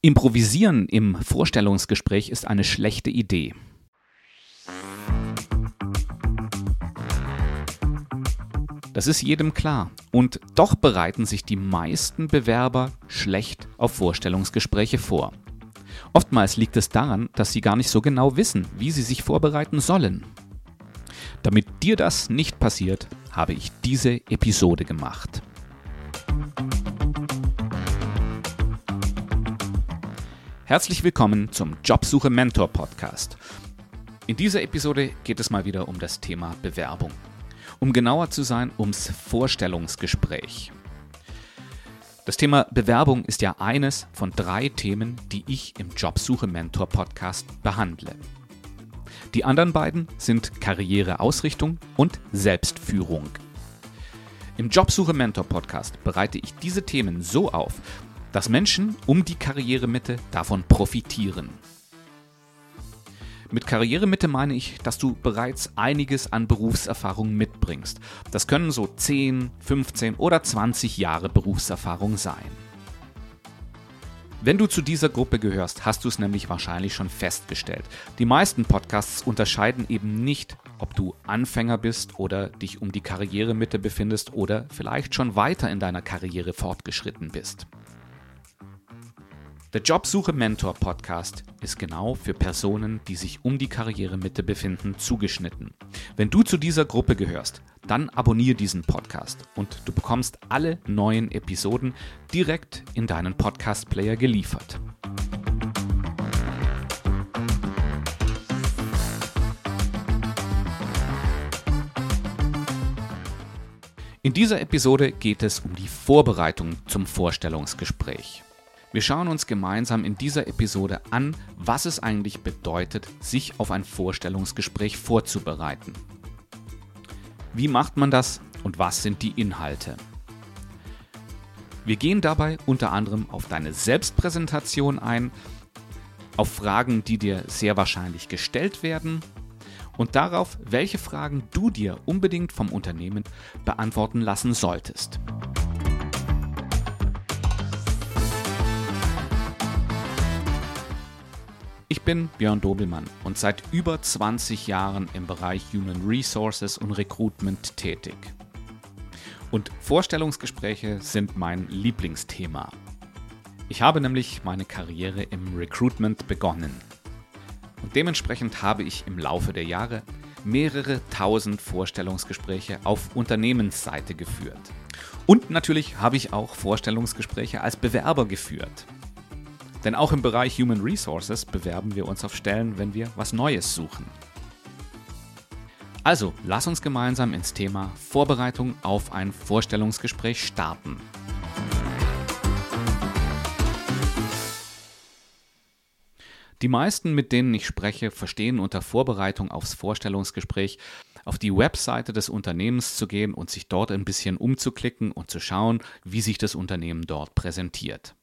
Improvisieren im Vorstellungsgespräch ist eine schlechte Idee. Das ist jedem klar. Und doch bereiten sich die meisten Bewerber schlecht auf Vorstellungsgespräche vor. Oftmals liegt es daran, dass sie gar nicht so genau wissen, wie sie sich vorbereiten sollen. Damit dir das nicht passiert, habe ich diese Episode gemacht. Herzlich willkommen zum Jobsuche Mentor Podcast. In dieser Episode geht es mal wieder um das Thema Bewerbung. Um genauer zu sein, ums Vorstellungsgespräch. Das Thema Bewerbung ist ja eines von drei Themen, die ich im Jobsuche Mentor Podcast behandle. Die anderen beiden sind Karriereausrichtung und Selbstführung. Im Jobsuche Mentor Podcast bereite ich diese Themen so auf, dass Menschen um die Karrieremitte davon profitieren. Mit Karrieremitte meine ich, dass du bereits einiges an Berufserfahrung mitbringst. Das können so 10, 15 oder 20 Jahre Berufserfahrung sein. Wenn du zu dieser Gruppe gehörst, hast du es nämlich wahrscheinlich schon festgestellt. Die meisten Podcasts unterscheiden eben nicht, ob du Anfänger bist oder dich um die Karrieremitte befindest oder vielleicht schon weiter in deiner Karriere fortgeschritten bist. Der Jobsuche Mentor Podcast ist genau für Personen, die sich um die Karrieremitte befinden, zugeschnitten. Wenn du zu dieser Gruppe gehörst, dann abonniere diesen Podcast und du bekommst alle neuen Episoden direkt in deinen Podcast Player geliefert. In dieser Episode geht es um die Vorbereitung zum Vorstellungsgespräch. Wir schauen uns gemeinsam in dieser Episode an, was es eigentlich bedeutet, sich auf ein Vorstellungsgespräch vorzubereiten. Wie macht man das und was sind die Inhalte? Wir gehen dabei unter anderem auf deine Selbstpräsentation ein, auf Fragen, die dir sehr wahrscheinlich gestellt werden und darauf, welche Fragen du dir unbedingt vom Unternehmen beantworten lassen solltest. Ich bin Björn Dobelmann und seit über 20 Jahren im Bereich Human Resources und Recruitment tätig. Und Vorstellungsgespräche sind mein Lieblingsthema. Ich habe nämlich meine Karriere im Recruitment begonnen. Und dementsprechend habe ich im Laufe der Jahre mehrere tausend Vorstellungsgespräche auf Unternehmensseite geführt. Und natürlich habe ich auch Vorstellungsgespräche als Bewerber geführt. Denn auch im Bereich Human Resources bewerben wir uns auf Stellen, wenn wir was Neues suchen. Also, lass uns gemeinsam ins Thema Vorbereitung auf ein Vorstellungsgespräch starten. Die meisten, mit denen ich spreche, verstehen unter Vorbereitung aufs Vorstellungsgespräch, auf die Webseite des Unternehmens zu gehen und sich dort ein bisschen umzuklicken und zu schauen, wie sich das Unternehmen dort präsentiert.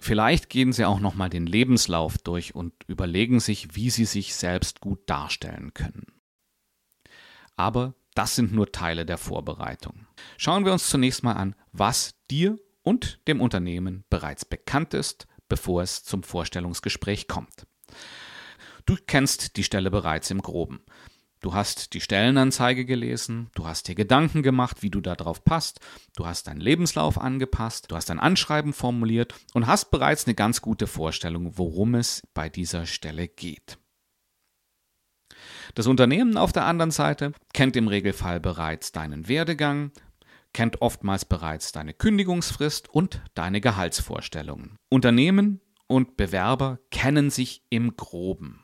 Vielleicht gehen Sie auch nochmal den Lebenslauf durch und überlegen sich, wie Sie sich selbst gut darstellen können. Aber das sind nur Teile der Vorbereitung. Schauen wir uns zunächst mal an, was dir und dem Unternehmen bereits bekannt ist, bevor es zum Vorstellungsgespräch kommt. Du kennst die Stelle bereits im groben. Du hast die Stellenanzeige gelesen, du hast dir Gedanken gemacht, wie du darauf passt, du hast deinen Lebenslauf angepasst, du hast ein Anschreiben formuliert und hast bereits eine ganz gute Vorstellung, worum es bei dieser Stelle geht. Das Unternehmen auf der anderen Seite kennt im Regelfall bereits deinen Werdegang, kennt oftmals bereits deine Kündigungsfrist und deine Gehaltsvorstellungen. Unternehmen und Bewerber kennen sich im groben.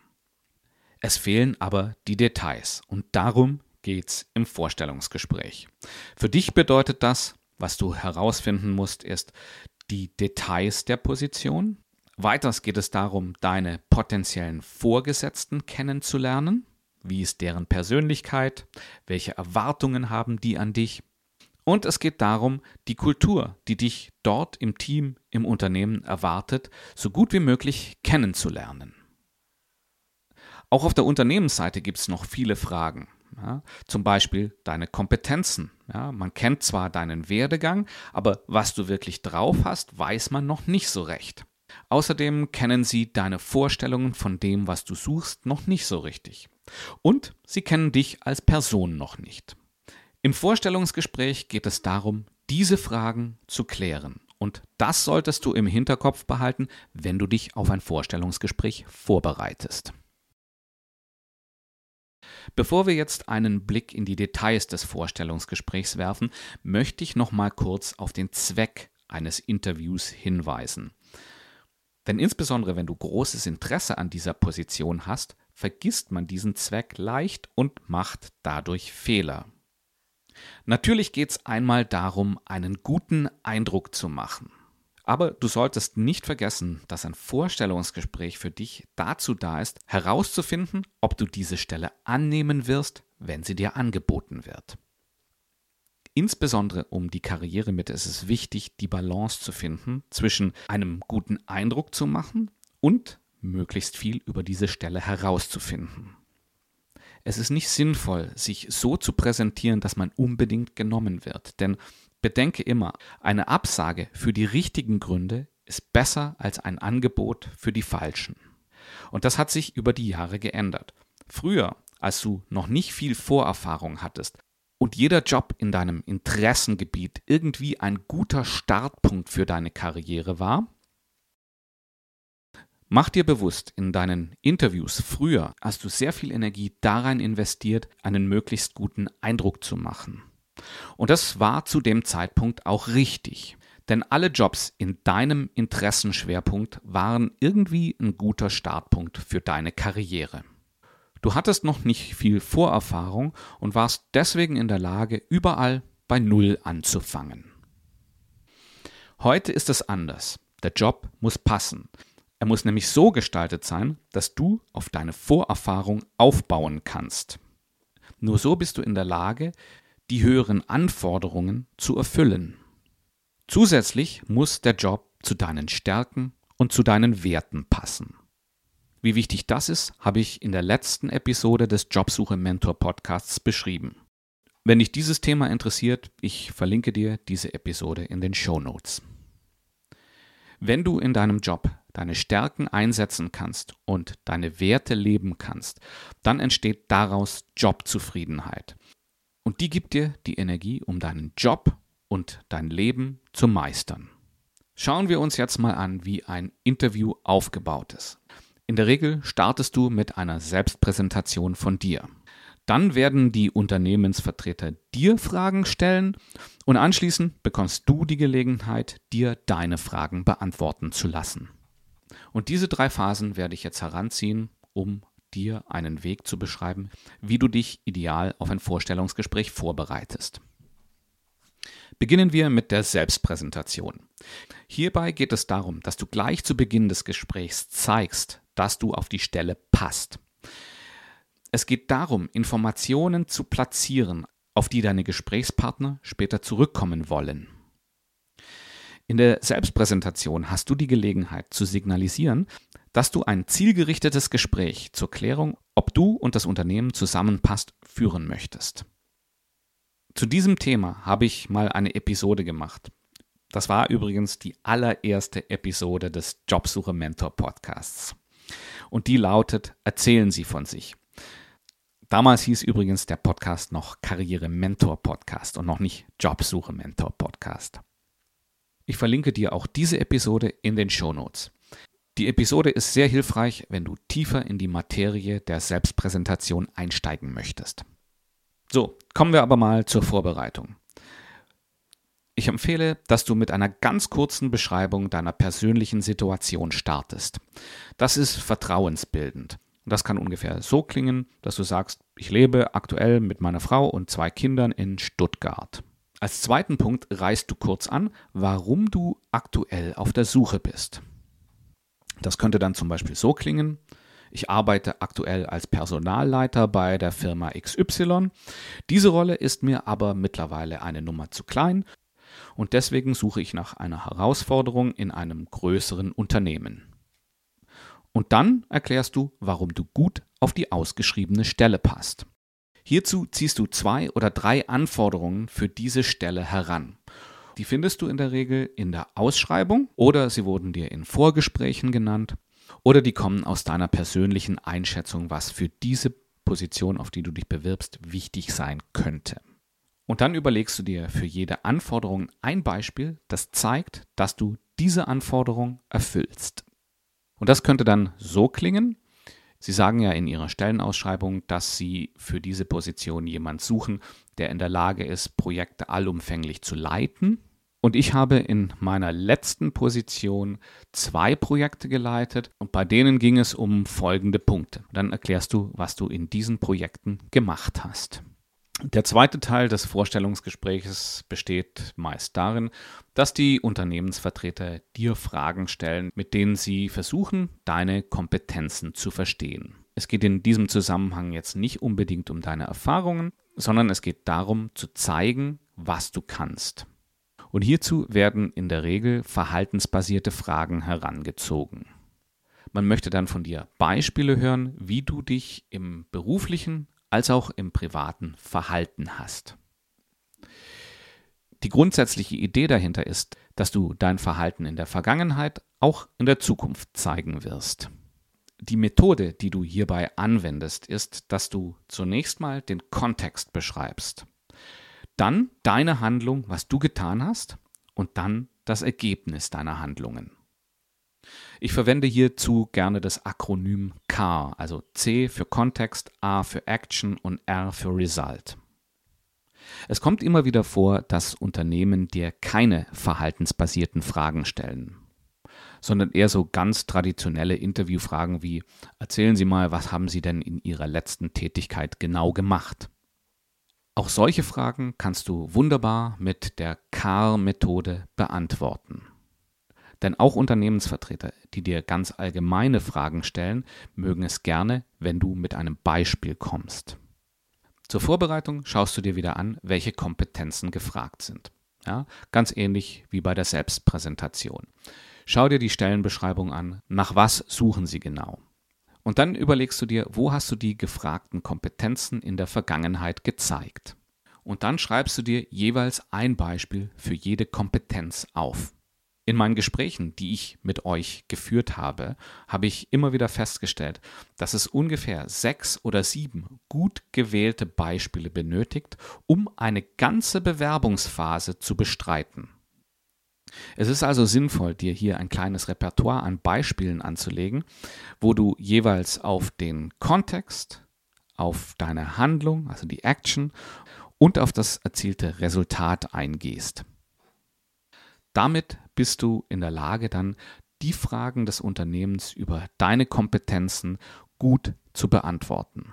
Es fehlen aber die Details und darum geht's im Vorstellungsgespräch. Für dich bedeutet das, was du herausfinden musst, ist die Details der Position. Weiters geht es darum, deine potenziellen Vorgesetzten kennenzulernen. Wie ist deren Persönlichkeit? Welche Erwartungen haben die an dich? Und es geht darum, die Kultur, die dich dort im Team, im Unternehmen erwartet, so gut wie möglich kennenzulernen. Auch auf der Unternehmensseite gibt es noch viele Fragen. Ja, zum Beispiel deine Kompetenzen. Ja, man kennt zwar deinen Werdegang, aber was du wirklich drauf hast, weiß man noch nicht so recht. Außerdem kennen sie deine Vorstellungen von dem, was du suchst, noch nicht so richtig. Und sie kennen dich als Person noch nicht. Im Vorstellungsgespräch geht es darum, diese Fragen zu klären. Und das solltest du im Hinterkopf behalten, wenn du dich auf ein Vorstellungsgespräch vorbereitest. Bevor wir jetzt einen Blick in die Details des Vorstellungsgesprächs werfen, möchte ich noch mal kurz auf den Zweck eines Interviews hinweisen. Denn insbesondere wenn du großes Interesse an dieser Position hast, vergisst man diesen Zweck leicht und macht dadurch Fehler. Natürlich geht es einmal darum, einen guten Eindruck zu machen. Aber du solltest nicht vergessen, dass ein Vorstellungsgespräch für dich dazu da ist, herauszufinden, ob du diese Stelle annehmen wirst, wenn sie dir angeboten wird. Insbesondere um die Karrieremitte ist es wichtig, die Balance zu finden zwischen einem guten Eindruck zu machen und möglichst viel über diese Stelle herauszufinden. Es ist nicht sinnvoll, sich so zu präsentieren, dass man unbedingt genommen wird, denn Bedenke immer, eine Absage für die richtigen Gründe ist besser als ein Angebot für die falschen. Und das hat sich über die Jahre geändert. Früher, als du noch nicht viel Vorerfahrung hattest und jeder Job in deinem Interessengebiet irgendwie ein guter Startpunkt für deine Karriere war, Mach dir bewusst, in deinen Interviews früher hast du sehr viel Energie darein investiert, einen möglichst guten Eindruck zu machen. Und das war zu dem Zeitpunkt auch richtig. Denn alle Jobs in deinem Interessenschwerpunkt waren irgendwie ein guter Startpunkt für deine Karriere. Du hattest noch nicht viel Vorerfahrung und warst deswegen in der Lage, überall bei Null anzufangen. Heute ist es anders. Der Job muss passen. Er muss nämlich so gestaltet sein, dass du auf deine Vorerfahrung aufbauen kannst. Nur so bist du in der Lage, die höheren Anforderungen zu erfüllen. Zusätzlich muss der Job zu deinen Stärken und zu deinen Werten passen. Wie wichtig das ist, habe ich in der letzten Episode des Jobsuche Mentor Podcasts beschrieben. Wenn dich dieses Thema interessiert, ich verlinke dir diese Episode in den Show Notes. Wenn du in deinem Job deine Stärken einsetzen kannst und deine Werte leben kannst, dann entsteht daraus Jobzufriedenheit. Und die gibt dir die Energie, um deinen Job und dein Leben zu meistern. Schauen wir uns jetzt mal an, wie ein Interview aufgebaut ist. In der Regel startest du mit einer Selbstpräsentation von dir. Dann werden die Unternehmensvertreter dir Fragen stellen und anschließend bekommst du die Gelegenheit, dir deine Fragen beantworten zu lassen. Und diese drei Phasen werde ich jetzt heranziehen, um dir einen Weg zu beschreiben, wie du dich ideal auf ein Vorstellungsgespräch vorbereitest. Beginnen wir mit der Selbstpräsentation. Hierbei geht es darum, dass du gleich zu Beginn des Gesprächs zeigst, dass du auf die Stelle passt. Es geht darum, Informationen zu platzieren, auf die deine Gesprächspartner später zurückkommen wollen. In der Selbstpräsentation hast du die Gelegenheit zu signalisieren, dass du ein zielgerichtetes Gespräch zur Klärung, ob du und das Unternehmen zusammenpasst, führen möchtest. Zu diesem Thema habe ich mal eine Episode gemacht. Das war übrigens die allererste Episode des Jobsuche Mentor Podcasts. Und die lautet Erzählen Sie von sich. Damals hieß übrigens der Podcast noch Karriere Mentor Podcast und noch nicht Jobsuche Mentor Podcast. Ich verlinke dir auch diese Episode in den Show Notes. Die Episode ist sehr hilfreich, wenn du tiefer in die Materie der Selbstpräsentation einsteigen möchtest. So, kommen wir aber mal zur Vorbereitung. Ich empfehle, dass du mit einer ganz kurzen Beschreibung deiner persönlichen Situation startest. Das ist vertrauensbildend. Das kann ungefähr so klingen, dass du sagst, ich lebe aktuell mit meiner Frau und zwei Kindern in Stuttgart. Als zweiten Punkt reißt du kurz an, warum du aktuell auf der Suche bist. Das könnte dann zum Beispiel so klingen. Ich arbeite aktuell als Personalleiter bei der Firma XY. Diese Rolle ist mir aber mittlerweile eine Nummer zu klein und deswegen suche ich nach einer Herausforderung in einem größeren Unternehmen. Und dann erklärst du, warum du gut auf die ausgeschriebene Stelle passt. Hierzu ziehst du zwei oder drei Anforderungen für diese Stelle heran. Die findest du in der Regel in der Ausschreibung oder sie wurden dir in Vorgesprächen genannt oder die kommen aus deiner persönlichen Einschätzung, was für diese Position, auf die du dich bewirbst, wichtig sein könnte. Und dann überlegst du dir für jede Anforderung ein Beispiel, das zeigt, dass du diese Anforderung erfüllst. Und das könnte dann so klingen. Sie sagen ja in Ihrer Stellenausschreibung, dass Sie für diese Position jemand suchen, der in der Lage ist, Projekte allumfänglich zu leiten. Und ich habe in meiner letzten Position zwei Projekte geleitet und bei denen ging es um folgende Punkte. Dann erklärst du, was du in diesen Projekten gemacht hast. Der zweite Teil des Vorstellungsgesprächs besteht meist darin, dass die Unternehmensvertreter dir Fragen stellen, mit denen sie versuchen, deine Kompetenzen zu verstehen. Es geht in diesem Zusammenhang jetzt nicht unbedingt um deine Erfahrungen, sondern es geht darum zu zeigen, was du kannst. Und hierzu werden in der Regel verhaltensbasierte Fragen herangezogen. Man möchte dann von dir Beispiele hören, wie du dich im beruflichen, als auch im privaten Verhalten hast. Die grundsätzliche Idee dahinter ist, dass du dein Verhalten in der Vergangenheit auch in der Zukunft zeigen wirst. Die Methode, die du hierbei anwendest, ist, dass du zunächst mal den Kontext beschreibst, dann deine Handlung, was du getan hast, und dann das Ergebnis deiner Handlungen. Ich verwende hierzu gerne das Akronym CAR, also C für Kontext, A für Action und R für Result. Es kommt immer wieder vor, dass Unternehmen dir keine verhaltensbasierten Fragen stellen, sondern eher so ganz traditionelle Interviewfragen wie Erzählen Sie mal, was haben Sie denn in Ihrer letzten Tätigkeit genau gemacht? Auch solche Fragen kannst du wunderbar mit der CAR-Methode beantworten. Denn auch Unternehmensvertreter, die dir ganz allgemeine Fragen stellen, mögen es gerne, wenn du mit einem Beispiel kommst. Zur Vorbereitung schaust du dir wieder an, welche Kompetenzen gefragt sind. Ja, ganz ähnlich wie bei der Selbstpräsentation. Schau dir die Stellenbeschreibung an, nach was suchen sie genau. Und dann überlegst du dir, wo hast du die gefragten Kompetenzen in der Vergangenheit gezeigt. Und dann schreibst du dir jeweils ein Beispiel für jede Kompetenz auf. In meinen Gesprächen, die ich mit euch geführt habe, habe ich immer wieder festgestellt, dass es ungefähr sechs oder sieben gut gewählte Beispiele benötigt, um eine ganze Bewerbungsphase zu bestreiten. Es ist also sinnvoll, dir hier ein kleines Repertoire an Beispielen anzulegen, wo du jeweils auf den Kontext, auf deine Handlung, also die Action und auf das erzielte Resultat eingehst. Damit bist du in der Lage, dann die Fragen des Unternehmens über deine Kompetenzen gut zu beantworten.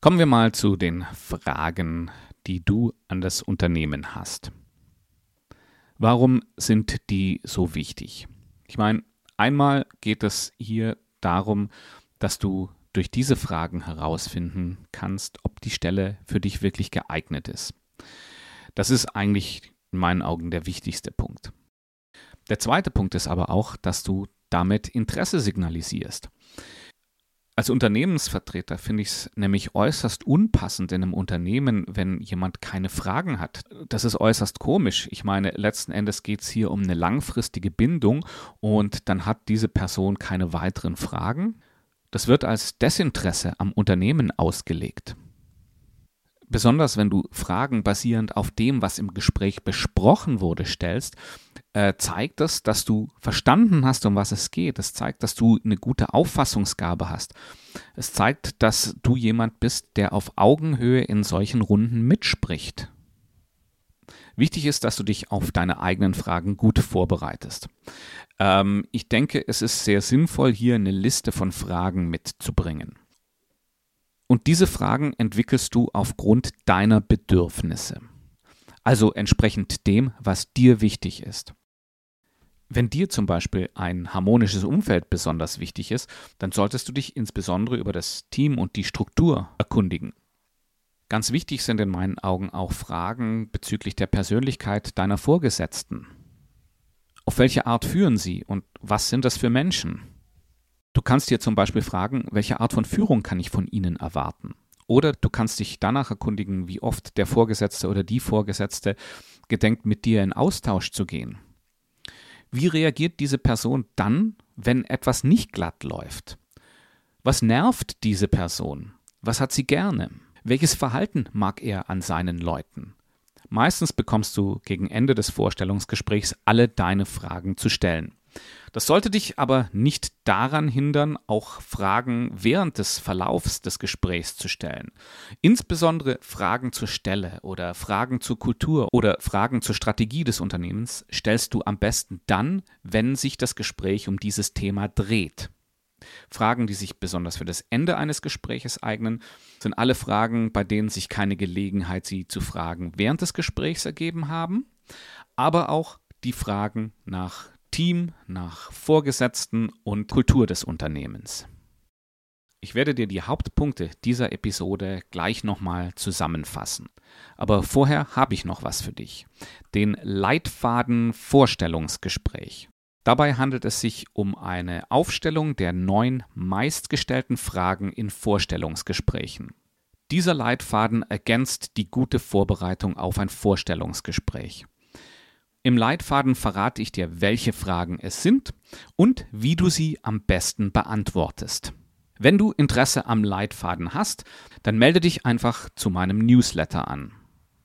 Kommen wir mal zu den Fragen, die du an das Unternehmen hast. Warum sind die so wichtig? Ich meine, einmal geht es hier darum, dass du durch diese Fragen herausfinden kannst, ob die Stelle für dich wirklich geeignet ist. Das ist eigentlich in meinen Augen der wichtigste Punkt. Der zweite Punkt ist aber auch, dass du damit Interesse signalisierst. Als Unternehmensvertreter finde ich es nämlich äußerst unpassend in einem Unternehmen, wenn jemand keine Fragen hat. Das ist äußerst komisch. Ich meine, letzten Endes geht es hier um eine langfristige Bindung und dann hat diese Person keine weiteren Fragen. Das wird als Desinteresse am Unternehmen ausgelegt. Besonders wenn du Fragen basierend auf dem, was im Gespräch besprochen wurde, stellst, äh, zeigt das, dass du verstanden hast, um was es geht. Es zeigt, dass du eine gute Auffassungsgabe hast. Es zeigt, dass du jemand bist, der auf Augenhöhe in solchen Runden mitspricht. Wichtig ist, dass du dich auf deine eigenen Fragen gut vorbereitest. Ähm, ich denke, es ist sehr sinnvoll, hier eine Liste von Fragen mitzubringen. Und diese Fragen entwickelst du aufgrund deiner Bedürfnisse. Also entsprechend dem, was dir wichtig ist. Wenn dir zum Beispiel ein harmonisches Umfeld besonders wichtig ist, dann solltest du dich insbesondere über das Team und die Struktur erkundigen. Ganz wichtig sind in meinen Augen auch Fragen bezüglich der Persönlichkeit deiner Vorgesetzten. Auf welche Art führen sie und was sind das für Menschen? Du kannst dir zum Beispiel fragen, welche Art von Führung kann ich von ihnen erwarten? Oder du kannst dich danach erkundigen, wie oft der Vorgesetzte oder die Vorgesetzte gedenkt, mit dir in Austausch zu gehen. Wie reagiert diese Person dann, wenn etwas nicht glatt läuft? Was nervt diese Person? Was hat sie gerne? Welches Verhalten mag er an seinen Leuten? Meistens bekommst du gegen Ende des Vorstellungsgesprächs alle deine Fragen zu stellen. Das sollte dich aber nicht daran hindern, auch Fragen während des Verlaufs des Gesprächs zu stellen. Insbesondere Fragen zur Stelle oder Fragen zur Kultur oder Fragen zur Strategie des Unternehmens stellst du am besten dann, wenn sich das Gespräch um dieses Thema dreht. Fragen, die sich besonders für das Ende eines Gespräches eignen, sind alle Fragen, bei denen sich keine Gelegenheit, sie zu fragen, während des Gesprächs ergeben haben, aber auch die Fragen nach Team, nach Vorgesetzten und Kultur des Unternehmens. Ich werde dir die Hauptpunkte dieser Episode gleich nochmal zusammenfassen. Aber vorher habe ich noch was für dich. Den Leitfaden Vorstellungsgespräch. Dabei handelt es sich um eine Aufstellung der neun meistgestellten Fragen in Vorstellungsgesprächen. Dieser Leitfaden ergänzt die gute Vorbereitung auf ein Vorstellungsgespräch. Im Leitfaden verrate ich dir, welche Fragen es sind und wie du sie am besten beantwortest. Wenn du Interesse am Leitfaden hast, dann melde dich einfach zu meinem Newsletter an.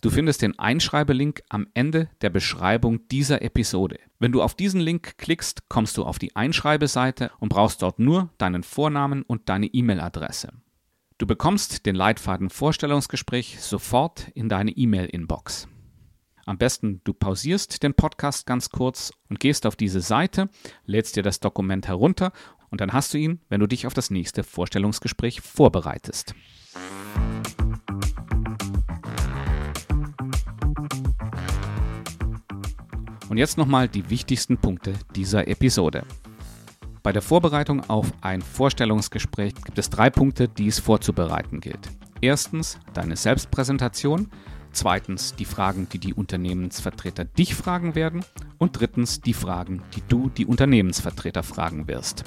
Du findest den Einschreibelink am Ende der Beschreibung dieser Episode. Wenn du auf diesen Link klickst, kommst du auf die Einschreibeseite und brauchst dort nur deinen Vornamen und deine E-Mail-Adresse. Du bekommst den Leitfaden Vorstellungsgespräch sofort in deine E-Mail-Inbox. Am besten du pausierst den Podcast ganz kurz und gehst auf diese Seite, lädst dir das Dokument herunter und dann hast du ihn, wenn du dich auf das nächste Vorstellungsgespräch vorbereitest. Und jetzt nochmal die wichtigsten Punkte dieser Episode. Bei der Vorbereitung auf ein Vorstellungsgespräch gibt es drei Punkte, die es vorzubereiten gilt. Erstens deine Selbstpräsentation, Zweitens die Fragen, die die Unternehmensvertreter dich fragen werden. Und drittens die Fragen, die du die Unternehmensvertreter fragen wirst.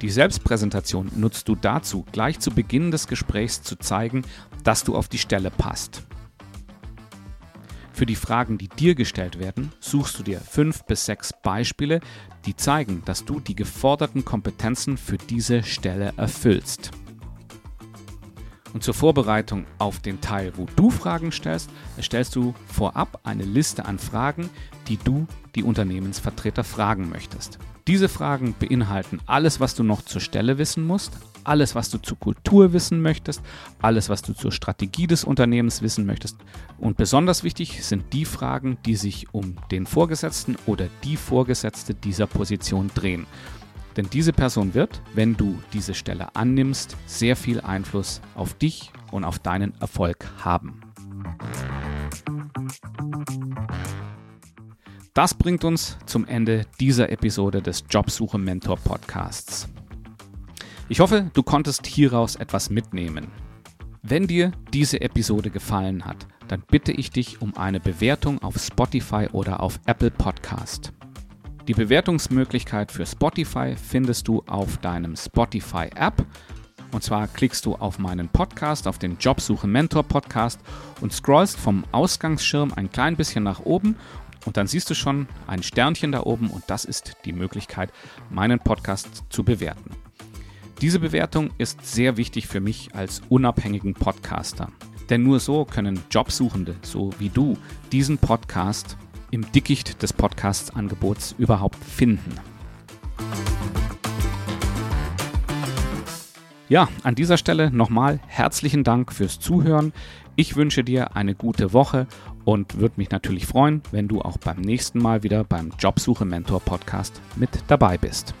Die Selbstpräsentation nutzt du dazu, gleich zu Beginn des Gesprächs zu zeigen, dass du auf die Stelle passt. Für die Fragen, die dir gestellt werden, suchst du dir fünf bis sechs Beispiele, die zeigen, dass du die geforderten Kompetenzen für diese Stelle erfüllst. Und zur Vorbereitung auf den Teil, wo du Fragen stellst, erstellst du vorab eine Liste an Fragen, die du die Unternehmensvertreter fragen möchtest. Diese Fragen beinhalten alles, was du noch zur Stelle wissen musst, alles, was du zur Kultur wissen möchtest, alles, was du zur Strategie des Unternehmens wissen möchtest. Und besonders wichtig sind die Fragen, die sich um den Vorgesetzten oder die Vorgesetzte dieser Position drehen. Denn diese Person wird, wenn du diese Stelle annimmst, sehr viel Einfluss auf dich und auf deinen Erfolg haben. Das bringt uns zum Ende dieser Episode des Jobsuche Mentor Podcasts. Ich hoffe, du konntest hieraus etwas mitnehmen. Wenn dir diese Episode gefallen hat, dann bitte ich dich um eine Bewertung auf Spotify oder auf Apple Podcast. Die Bewertungsmöglichkeit für Spotify findest du auf deinem Spotify-App. Und zwar klickst du auf meinen Podcast, auf den Jobsuche Mentor Podcast und scrollst vom Ausgangsschirm ein klein bisschen nach oben und dann siehst du schon ein Sternchen da oben und das ist die Möglichkeit, meinen Podcast zu bewerten. Diese Bewertung ist sehr wichtig für mich als unabhängigen Podcaster. Denn nur so können Jobsuchende, so wie du, diesen Podcast im Dickicht des Podcast-Angebots überhaupt finden. Ja, an dieser Stelle nochmal herzlichen Dank fürs Zuhören. Ich wünsche dir eine gute Woche und würde mich natürlich freuen, wenn du auch beim nächsten Mal wieder beim Jobsuche Mentor Podcast mit dabei bist.